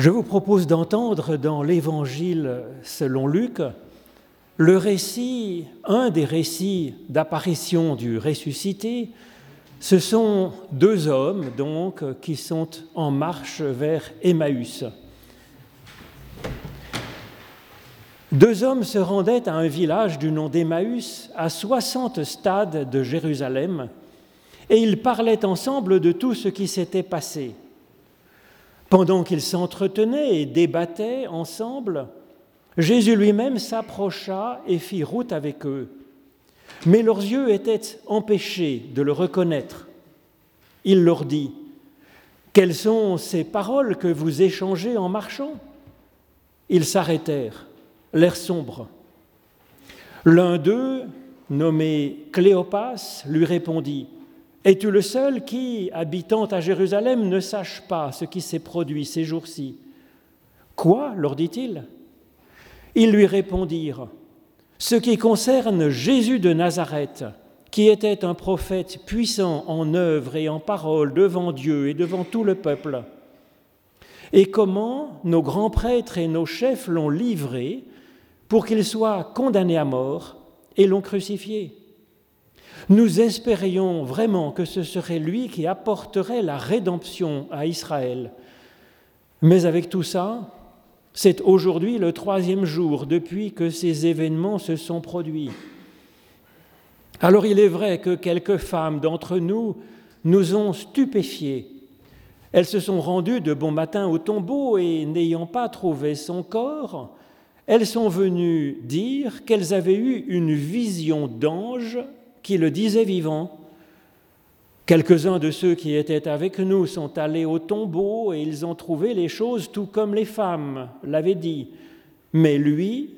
Je vous propose d'entendre dans l'Évangile selon Luc le récit, un des récits d'apparition du ressuscité. Ce sont deux hommes donc qui sont en marche vers Emmaüs. Deux hommes se rendaient à un village du nom d'Emmaüs, à 60 stades de Jérusalem, et ils parlaient ensemble de tout ce qui s'était passé. Pendant qu'ils s'entretenaient et débattaient ensemble, Jésus lui-même s'approcha et fit route avec eux. Mais leurs yeux étaient empêchés de le reconnaître. Il leur dit, Quelles sont ces paroles que vous échangez en marchant? Ils s'arrêtèrent l'air sombre. L'un d'eux, nommé Cléopas, lui répondit Es-tu le seul qui, habitant à Jérusalem, ne sache pas ce qui s'est produit ces jours-ci? Quoi? leur dit-il Ils lui répondirent Ce qui concerne Jésus de Nazareth, qui était un prophète puissant en œuvre et en parole devant Dieu et devant tout le peuple. Et comment nos grands prêtres et nos chefs l'ont livré pour qu'il soit condamné à mort et l'ont crucifié? Nous espérions vraiment que ce serait lui qui apporterait la rédemption à Israël. Mais avec tout ça, c'est aujourd'hui le troisième jour depuis que ces événements se sont produits. Alors il est vrai que quelques femmes d'entre nous nous ont stupéfiés. Elles se sont rendues de bon matin au tombeau et n'ayant pas trouvé son corps, elles sont venues dire qu'elles avaient eu une vision d'ange qui le disait vivant. Quelques-uns de ceux qui étaient avec nous sont allés au tombeau et ils ont trouvé les choses tout comme les femmes l'avaient dit. Mais lui,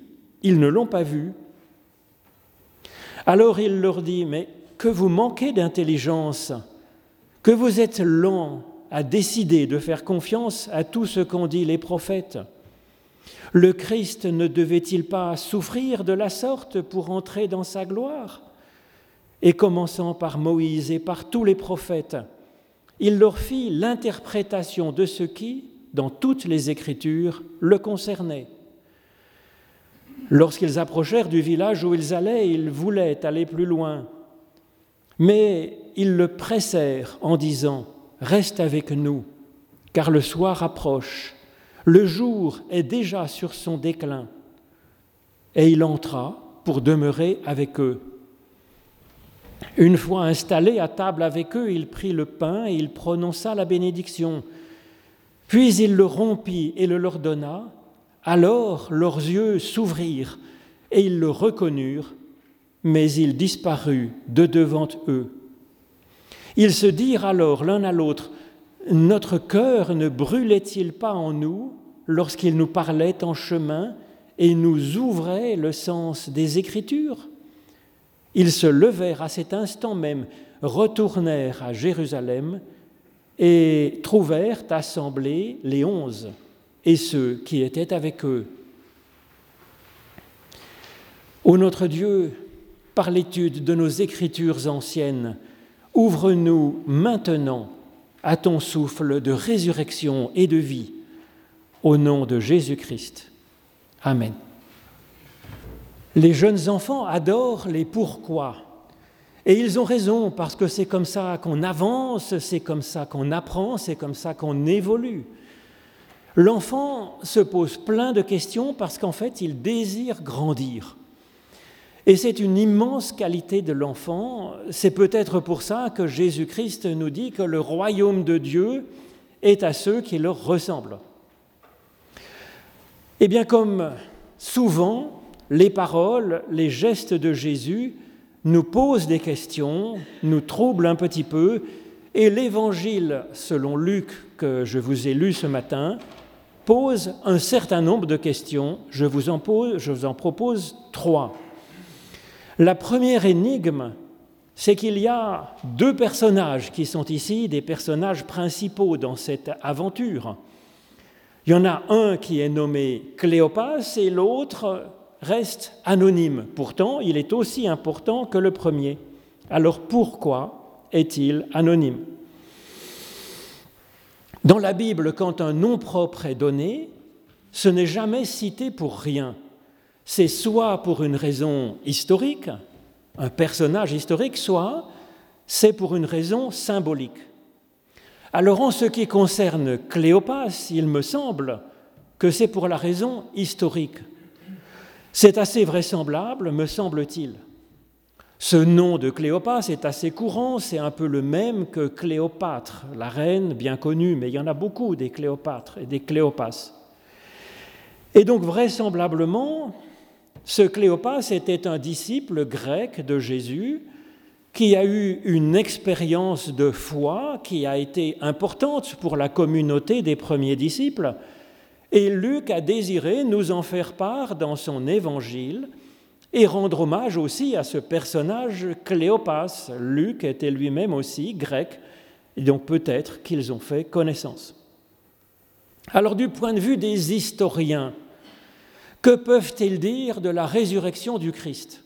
ils ne l'ont pas vu. Alors il leur dit, mais que vous manquez d'intelligence, que vous êtes lents à décider de faire confiance à tout ce qu'ont dit les prophètes. Le Christ ne devait-il pas souffrir de la sorte pour entrer dans sa gloire? Et commençant par Moïse et par tous les prophètes, il leur fit l'interprétation de ce qui, dans toutes les Écritures, le concernait. Lorsqu'ils approchèrent du village où ils allaient, ils voulaient aller plus loin. Mais ils le pressèrent en disant, Reste avec nous, car le soir approche le jour est déjà sur son déclin. Et il entra pour demeurer avec eux. Une fois installé à table avec eux, il prit le pain et il prononça la bénédiction. Puis il le rompit et le leur donna. Alors leurs yeux s'ouvrirent et ils le reconnurent, mais il disparut de devant eux. Ils se dirent alors l'un à l'autre, notre cœur ne brûlait-il pas en nous lorsqu'il nous parlait en chemin et nous ouvrait le sens des Écritures? Ils se levèrent à cet instant même, retournèrent à Jérusalem et trouvèrent assemblés les onze et ceux qui étaient avec eux. Ô notre Dieu, par l'étude de nos Écritures anciennes, ouvre-nous maintenant à ton souffle de résurrection et de vie, au nom de Jésus-Christ. Amen. Les jeunes enfants adorent les pourquoi. Et ils ont raison, parce que c'est comme ça qu'on avance, c'est comme ça qu'on apprend, c'est comme ça qu'on évolue. L'enfant se pose plein de questions parce qu'en fait, il désire grandir. Et c'est une immense qualité de l'enfant. C'est peut-être pour ça que Jésus-Christ nous dit que le royaume de Dieu est à ceux qui leur ressemblent. Eh bien, comme souvent, les paroles, les gestes de Jésus nous posent des questions, nous troublent un petit peu, et l'évangile, selon Luc, que je vous ai lu ce matin, pose un certain nombre de questions. Je vous en, pose, je vous en propose trois. La première énigme, c'est qu'il y a deux personnages qui sont ici des personnages principaux dans cette aventure. Il y en a un qui est nommé Cléopas et l'autre reste anonyme. Pourtant, il est aussi important que le premier. Alors pourquoi est-il anonyme? Dans la Bible, quand un nom propre est donné, ce n'est jamais cité pour rien. C'est soit pour une raison historique, un personnage historique, soit c'est pour une raison symbolique. Alors en ce qui concerne Cléopas, il me semble que c'est pour la raison historique. C'est assez vraisemblable, me semble-t-il. Ce nom de Cléopas est assez courant, c'est un peu le même que Cléopâtre, la reine bien connue, mais il y en a beaucoup des Cléopâtres et des Cléopas. Et donc vraisemblablement, ce Cléopas était un disciple grec de Jésus qui a eu une expérience de foi qui a été importante pour la communauté des premiers disciples. Et Luc a désiré nous en faire part dans son évangile et rendre hommage aussi à ce personnage Cléopas. Luc était lui-même aussi grec, et donc peut-être qu'ils ont fait connaissance. Alors du point de vue des historiens, que peuvent-ils dire de la résurrection du Christ?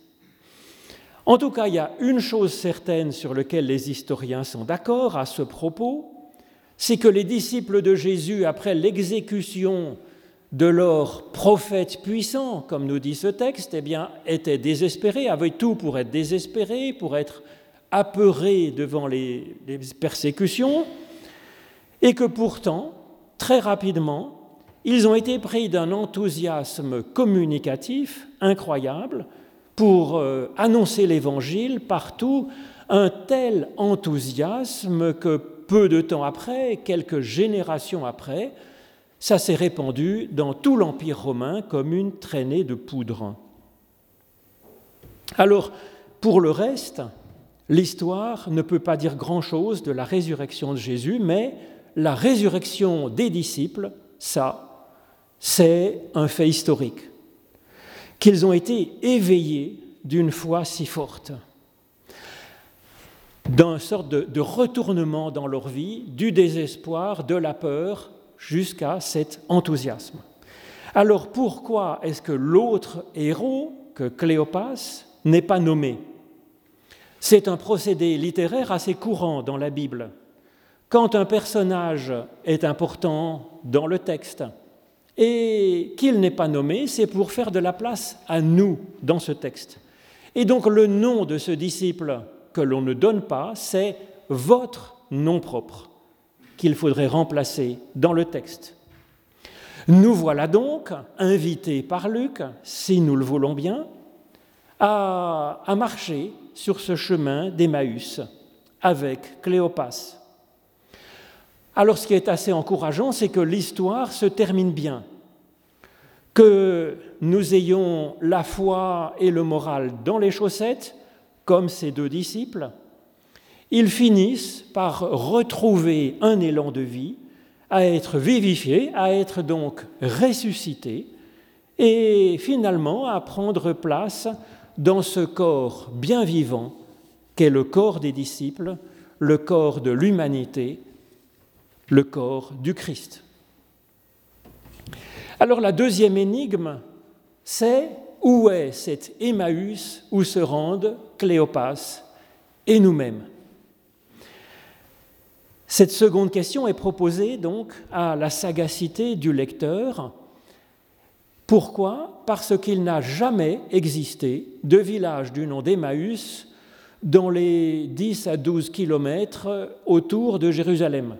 En tout cas, il y a une chose certaine sur laquelle les historiens sont d'accord à ce propos, c'est que les disciples de Jésus, après l'exécution de leur prophète puissant, comme nous dit ce texte, eh étaient désespérés, avaient tout pour être désespérés, pour être apeurés devant les, les persécutions, et que pourtant, très rapidement, ils ont été pris d'un enthousiasme communicatif incroyable pour euh, annoncer l'Évangile partout, un tel enthousiasme que peu de temps après, quelques générations après, ça s'est répandu dans tout l'Empire romain comme une traînée de poudre. Alors, pour le reste, l'histoire ne peut pas dire grand-chose de la résurrection de Jésus, mais la résurrection des disciples, ça, c'est un fait historique, qu'ils ont été éveillés d'une foi si forte, d'un sorte de, de, retournement dans leur vie, du désespoir, de la peur, jusqu'à cet enthousiasme. Alors pourquoi est-ce que l'autre héros, que Cléopas, n'est pas nommé? C'est un procédé littéraire assez courant dans la Bible. Quand un personnage est important dans le texte et qu'il n'est pas nommé, c'est pour faire de la place à nous dans ce texte. Et donc le nom de ce disciple que l'on ne donne pas, c'est votre nom propre qu'il faudrait remplacer dans le texte. Nous voilà donc invités par Luc, si nous le voulons bien, à, marcher sur ce chemin d'Emmaüs avec Cléopas. Alors ce qui est assez encourageant, c'est que l'histoire se termine bien, que nous ayons la foi et le moral dans les chaussettes, comme ces deux disciples, ils finissent par retrouver un élan de vie, à être vivifiés, à être donc ressuscités, et finalement à prendre place dans ce corps bien vivant qu'est le corps des disciples, le corps de l'humanité, le corps du Christ. Alors la deuxième énigme, c'est où est cet Emmaüs où se rendent Cléopas et nous-mêmes cette seconde question est proposée donc à la sagacité du lecteur. Pourquoi? Parce qu'il n'a jamais existé de village du nom d'Emmaüs dans les 10 à 12 kilomètres autour de Jérusalem.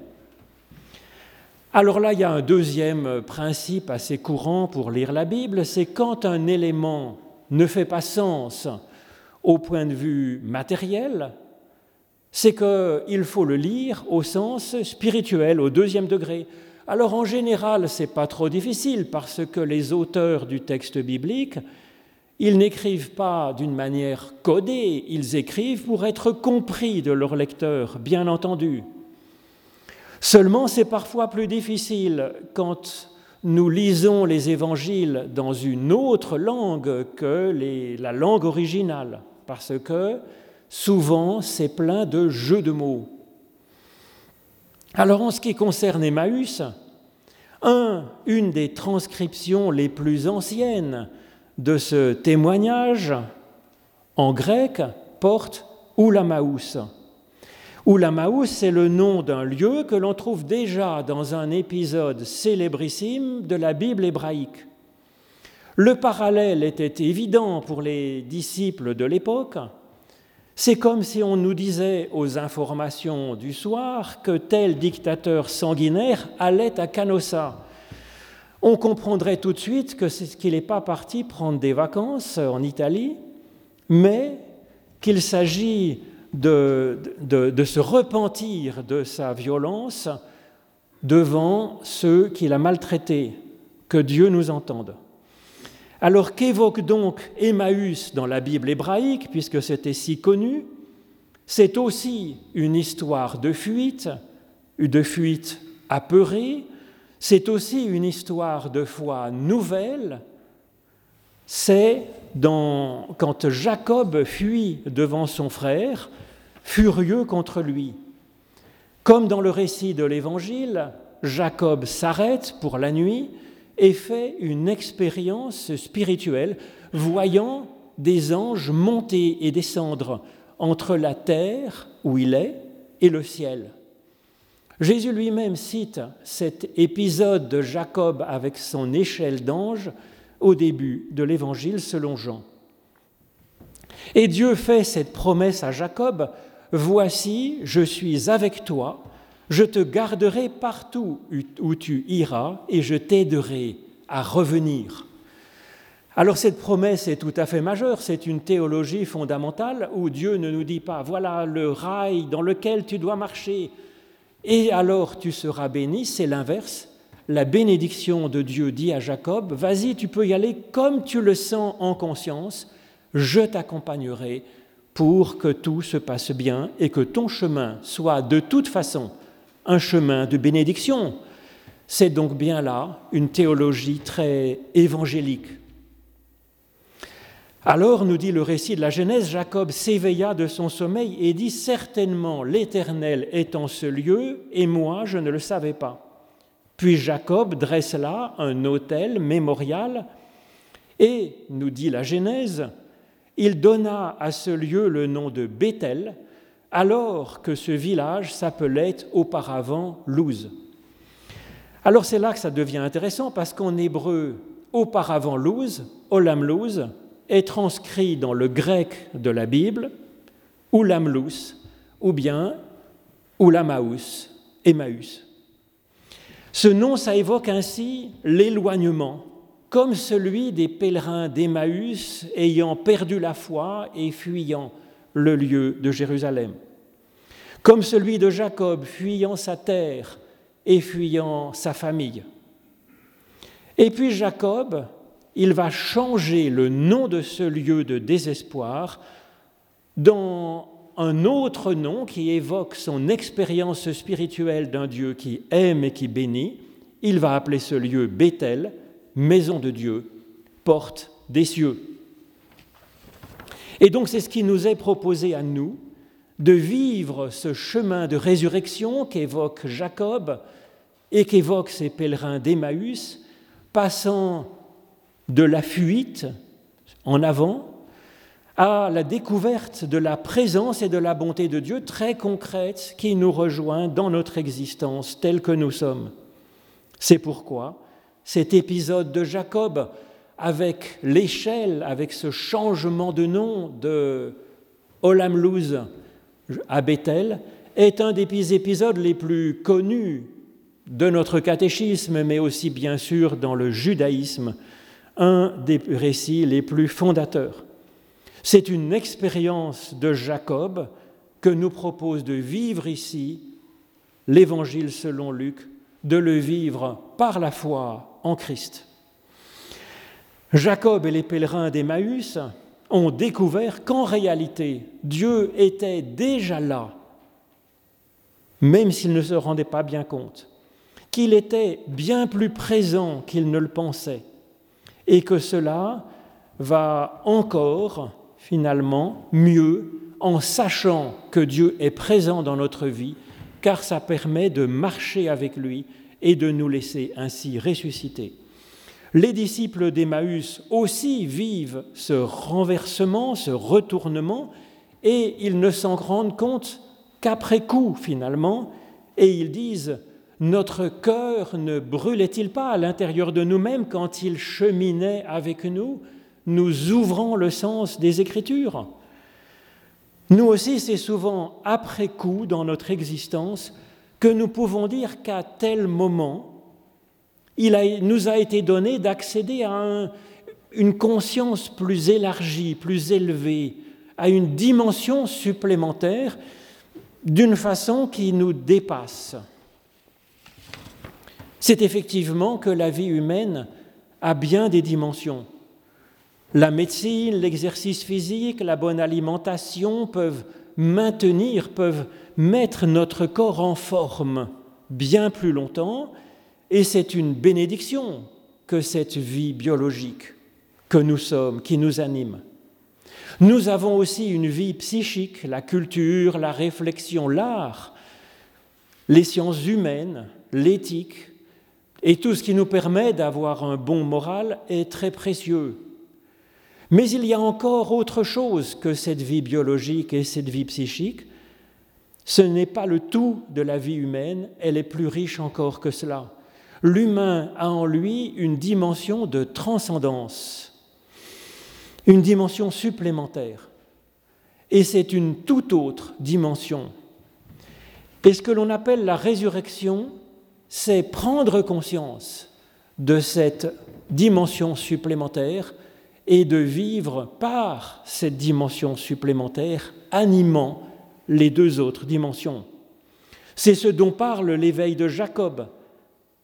Alors là, il y a un deuxième principe assez courant pour lire la Bible, c'est quand un élément ne fait pas sens au point de vue matériel, c'est qu'il faut le lire au sens spirituel, au deuxième degré. Alors en général, ce n'est pas trop difficile parce que les auteurs du texte biblique, ils n'écrivent pas d'une manière codée, ils écrivent pour être compris de leurs lecteurs, bien entendu. Seulement, c'est parfois plus difficile quand nous lisons les évangiles dans une autre langue que la langue originale, parce que souvent c'est plein de jeux de mots. Alors en ce qui concerne Emmaüs, un, une des transcriptions les plus anciennes de ce témoignage en grec porte Oulamaous. Oulamaous, c'est le nom d'un lieu que l'on trouve déjà dans un épisode célébrissime de la Bible hébraïque. Le parallèle était évident pour les disciples de l'époque. C'est comme si on nous disait aux informations du soir que tel dictateur sanguinaire allait à Canossa. On comprendrait tout de suite que qu'il n'est pas parti prendre des vacances en Italie, mais qu'il s'agit de, se repentir de sa violence devant ceux qu'il a maltraités, que Dieu nous entende. Alors qu'évoque donc Emmaüs dans la Bible hébraïque, puisque c'était si connu C'est aussi une histoire de fuite, de fuite apeurée, c'est aussi une histoire de foi nouvelle, c'est quand Jacob fuit devant son frère, furieux contre lui. Comme dans le récit de l'Évangile, Jacob s'arrête pour la nuit et fait une expérience spirituelle, voyant des anges monter et descendre entre la terre où il est et le ciel. Jésus lui-même cite cet épisode de Jacob avec son échelle d'anges au début de l'Évangile selon Jean. Et Dieu fait cette promesse à Jacob, Voici, je suis avec toi je te garderai partout où tu iras et je t'aiderai à revenir. Alors cette promesse est tout à fait majeure, c'est une théologie fondamentale où Dieu ne nous dit pas, voilà le rail dans lequel tu dois marcher, et alors tu seras béni, c'est l'inverse. La bénédiction de Dieu dit à Jacob, vas-y, tu peux y aller comme tu le sens en conscience, je t'accompagnerai pour que tout se passe bien et que ton chemin soit de toute façon un chemin de bénédiction. C'est donc bien là une théologie très évangélique. Alors, nous dit le récit de la Genèse, Jacob s'éveilla de son sommeil et dit Certainement l'Éternel est en ce lieu, et moi je ne le savais pas. Puis Jacob dresse là un autel mémorial, et, nous dit la Genèse, il donna à ce lieu le nom de Bethel, alors que ce village s'appelait auparavant Luz. Alors c'est là que ça devient intéressant parce qu'en hébreu, auparavant Luz, Olam Luz, est transcrit dans le grec de la Bible Ulam Luz ou bien Ulamaus, Emmaüs. Ce nom, ça évoque ainsi l'éloignement, comme celui des pèlerins d'Emmaüs ayant perdu la foi et fuyant le lieu de Jérusalem, comme celui de Jacob fuyant sa terre et fuyant sa famille. Et puis Jacob, il va changer le nom de ce lieu de désespoir dans un autre nom qui évoque son expérience spirituelle d'un Dieu qui aime et qui bénit. Il va appeler ce lieu Bethel, maison de Dieu, porte des cieux. Et donc c'est ce qui nous est proposé à nous, de vivre ce chemin de résurrection qu'évoque Jacob et qu'évoquent ces pèlerins d'Emmaüs, passant de la fuite en avant à la découverte de la présence et de la bonté de Dieu très concrète qui nous rejoint dans notre existence telle que nous sommes. C'est pourquoi cet épisode de Jacob avec l'échelle, avec ce changement de nom de Olamlouz à Bethel, est un des épisodes les plus connus de notre catéchisme, mais aussi bien sûr dans le judaïsme, un des récits les plus fondateurs. C'est une expérience de Jacob que nous propose de vivre ici l'Évangile selon Luc, de le vivre par la foi en Christ. Jacob et les pèlerins d'Emmaüs ont découvert qu'en réalité, Dieu était déjà là, même s'ils ne se rendaient pas bien compte, qu'il était bien plus présent qu'ils ne le pensaient, et que cela va encore, finalement, mieux en sachant que Dieu est présent dans notre vie, car ça permet de marcher avec lui et de nous laisser ainsi ressusciter. Les disciples d'Emmaüs aussi vivent ce renversement, ce retournement, et ils ne s'en rendent compte qu'après coup finalement, et ils disent, notre cœur ne brûlait-il pas à l'intérieur de nous-mêmes quand il cheminait avec nous, nous ouvrant le sens des Écritures Nous aussi, c'est souvent après coup dans notre existence que nous pouvons dire qu'à tel moment, il nous a été donné d'accéder à une conscience plus élargie, plus élevée, à une dimension supplémentaire d'une façon qui nous dépasse. C'est effectivement que la vie humaine a bien des dimensions. La médecine, l'exercice physique, la bonne alimentation peuvent maintenir, peuvent mettre notre corps en forme bien plus longtemps, et c'est une bénédiction que cette vie biologique que nous sommes, qui nous anime. Nous avons aussi une vie psychique, la culture, la réflexion, l'art, les sciences humaines, l'éthique, et tout ce qui nous permet d'avoir un bon moral est très précieux. Mais il y a encore autre chose que cette vie biologique et cette vie psychique. Ce n'est pas le tout de la vie humaine, elle est plus riche encore que cela. L'humain a en lui une dimension de transcendance une dimension supplémentaire. Et c'est une toute autre dimension. Et ce que l'on appelle la résurrection, c'est prendre conscience de cette dimension supplémentaire et de vivre par cette dimension supplémentaire, animant les deux autres dimensions. C'est ce dont parle l'éveil de Jacob,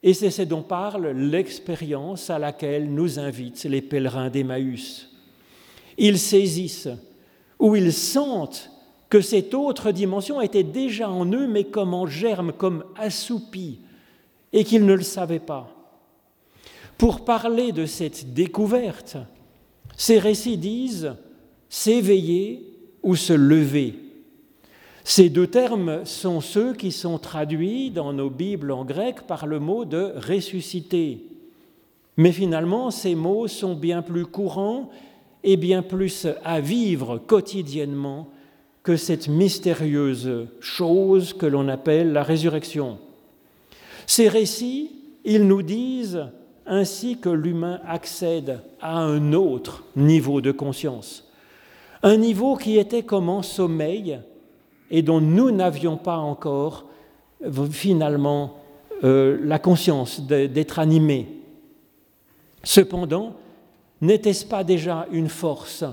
et c'est ce dont parle l'expérience à laquelle nous invitent les pèlerins d'Emmaüs ils saisissent ou ils sentent que cette autre dimension était déjà en eux, mais comme en germe, comme assoupie, et qu'ils ne le savaient pas. Pour parler de cette découverte, ces récits disent s'éveiller ou se lever. Ces deux termes sont ceux qui sont traduits dans nos Bibles en grec par le mot de ressusciter. Mais finalement, ces mots sont bien plus courants et bien plus à vivre quotidiennement que cette mystérieuse chose que l'on appelle la résurrection. Ces récits, ils nous disent ainsi que l'humain accède à un autre niveau de conscience, un niveau qui était comme en sommeil et dont nous n'avions pas encore finalement euh, la conscience d'être animés. Cependant, N'était-ce pas déjà une force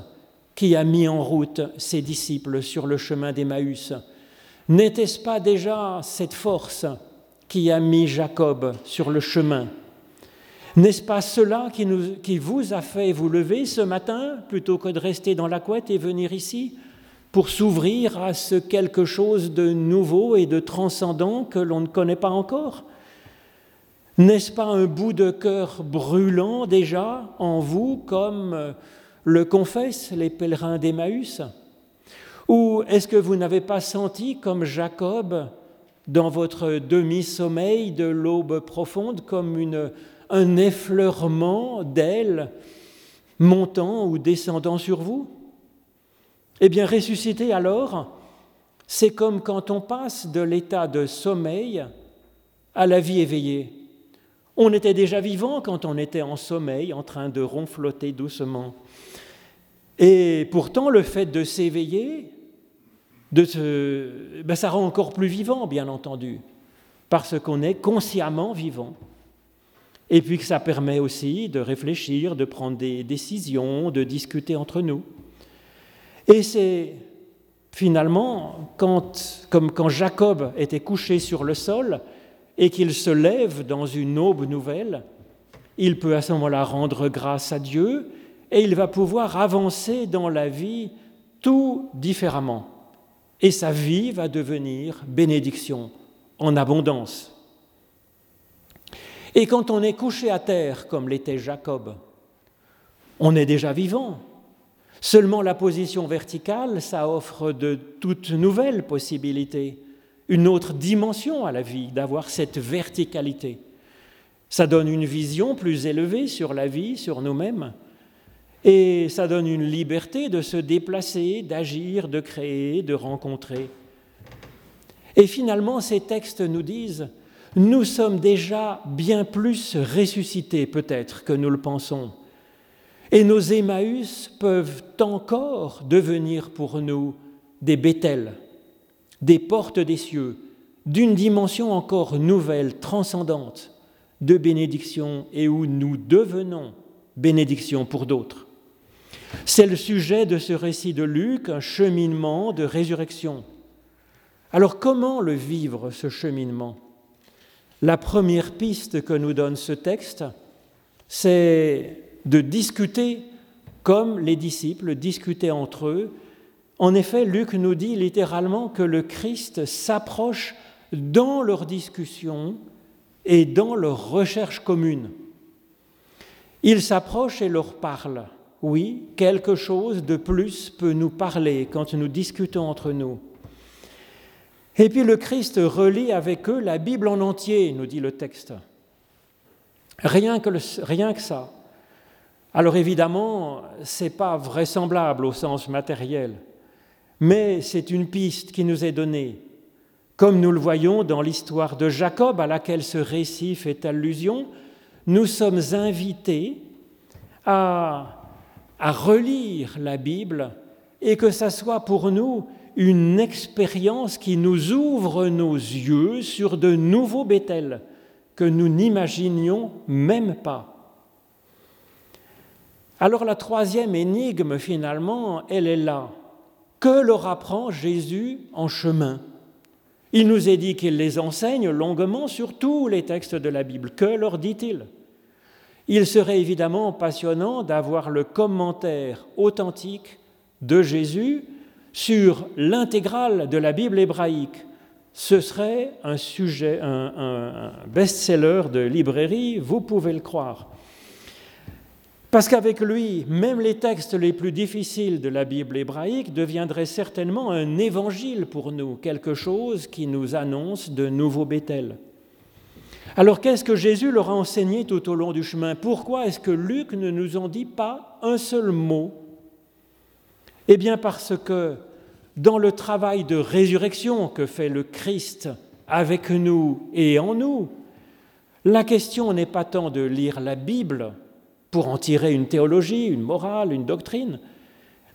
qui a mis en route ses disciples sur le chemin d'Emmaüs? N'était-ce pas déjà cette force qui a mis Jacob sur le chemin? N'est-ce pas cela qui, vous a fait vous lever ce matin plutôt que de rester dans la couette et venir ici pour s'ouvrir à ce quelque chose de nouveau et de transcendant que l'on ne connaît pas encore? N'est-ce pas un bout de cœur brûlant déjà en vous, comme le confessent les pèlerins d'Emmaüs? Ou est-ce que vous n'avez pas senti, comme Jacob, dans votre demi-sommeil de l'aube profonde, comme une, un effleurement d'ailes montant ou descendant sur vous Eh bien, ressusciter alors, c'est comme quand on passe de l'état de sommeil à la vie éveillée. On était déjà vivant quand on était en sommeil, en train de ronfloter doucement. Et pourtant, le fait de s'éveiller, de ben, ça rend encore plus vivant, bien entendu, parce qu'on est consciemment vivant. Et puis que ça permet aussi de réfléchir, de prendre des décisions, de discuter entre nous. Et c'est finalement, quand, comme quand Jacob était couché sur le sol, et qu'il se lève dans une aube nouvelle, il peut à ce moment-là rendre grâce à Dieu et il va pouvoir avancer dans la vie tout différemment. Et sa vie va devenir bénédiction en abondance. Et quand on est couché à terre, comme l'était Jacob, on est déjà vivant. Seulement la position verticale, ça offre de toutes nouvelles possibilités une autre dimension à la vie, d'avoir cette verticalité. Ça donne une vision plus élevée sur la vie, sur nous-mêmes, et ça donne une liberté de se déplacer, d'agir, de créer, de rencontrer. Et finalement, ces textes nous disent, nous sommes déjà bien plus ressuscités peut-être que nous le pensons. Et nos Emmaüs peuvent encore devenir pour nous des Béthel, des portes des cieux, d'une dimension encore nouvelle, transcendante, de bénédiction et où nous devenons bénédiction pour d'autres. C'est le sujet de ce récit de Luc, un cheminement de résurrection. Alors comment le vivre, ce cheminement? La première piste que nous donne ce texte, c'est de discuter comme les disciples discutaient entre eux. En effet, Luc nous dit littéralement que le Christ s'approche dans leur discussion et dans leur recherche commune. Il s'approche et leur parle. Oui, quelque chose de plus peut nous parler quand nous discutons entre nous. Et puis le Christ relit avec eux la Bible en entier, nous dit le texte. Rien que, ça. Alors évidemment, ce n'est pas vraisemblable au sens matériel, mais c'est une piste qui nous est donnée, comme nous le voyons dans l'histoire de Jacob à laquelle ce récit fait allusion. Nous sommes invités à, à relire la Bible et que ça soit pour nous une expérience qui nous ouvre nos yeux sur de nouveaux Bethel que nous n'imaginions même pas. Alors la troisième énigme, finalement, elle est là. Que leur apprend Jésus en chemin? Il nous est dit qu'il les enseigne longuement sur tous les textes de la Bible. Que leur dit-il? Il serait évidemment passionnant d'avoir le commentaire authentique de Jésus sur l'intégrale de la Bible hébraïque. Ce serait un sujet, un, best-seller de librairie, vous pouvez le croire. Parce qu'avec lui, même les textes les plus difficiles de la Bible hébraïque deviendraient certainement un évangile pour nous, quelque chose qui nous annonce de nouveaux Bethel. Alors qu'est-ce que Jésus leur a enseigné tout au long du chemin? Pourquoi est-ce que Luc ne nous en dit pas un seul mot? Eh bien parce que dans le travail de résurrection que fait le Christ avec nous et en nous, la question n'est pas tant de lire la Bible, pour en tirer une théologie, une morale, une doctrine,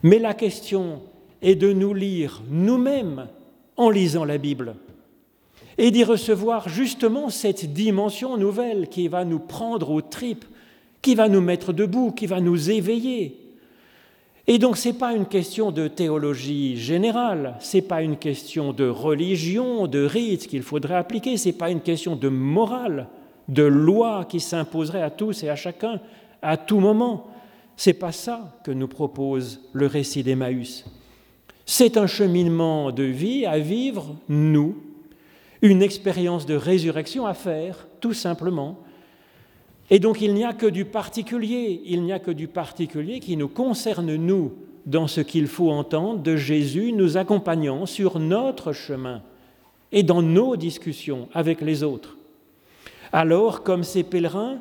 mais la question est de nous lire nous-mêmes en lisant la Bible et d'y recevoir justement cette dimension nouvelle qui va nous prendre aux tripes, qui va nous mettre debout, qui va nous éveiller. Et donc ce n'est pas une question de théologie générale, ce n'est pas une question de religion, de rite qu'il faudrait appliquer, ce n'est pas une question de morale, de loi qui s'imposerait à tous et à chacun, à tout moment. C'est pas ça que nous propose le récit d'Emmaüs. C'est un cheminement de vie à vivre, nous, une expérience de résurrection à faire, tout simplement. Et donc il n'y a que du particulier, il n'y a que du particulier qui nous concerne, nous, dans ce qu'il faut entendre de Jésus nous accompagnant sur notre chemin et dans nos discussions avec les autres. Alors, comme ces pèlerins,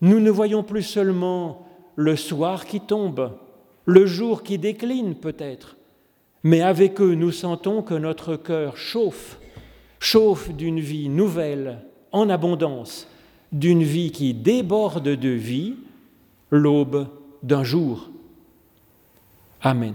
nous ne voyons plus seulement le soir qui tombe, le jour qui décline peut-être, mais avec eux nous sentons que notre cœur chauffe, chauffe d'une vie nouvelle, en abondance, d'une vie qui déborde de vie, l'aube d'un jour. Amen.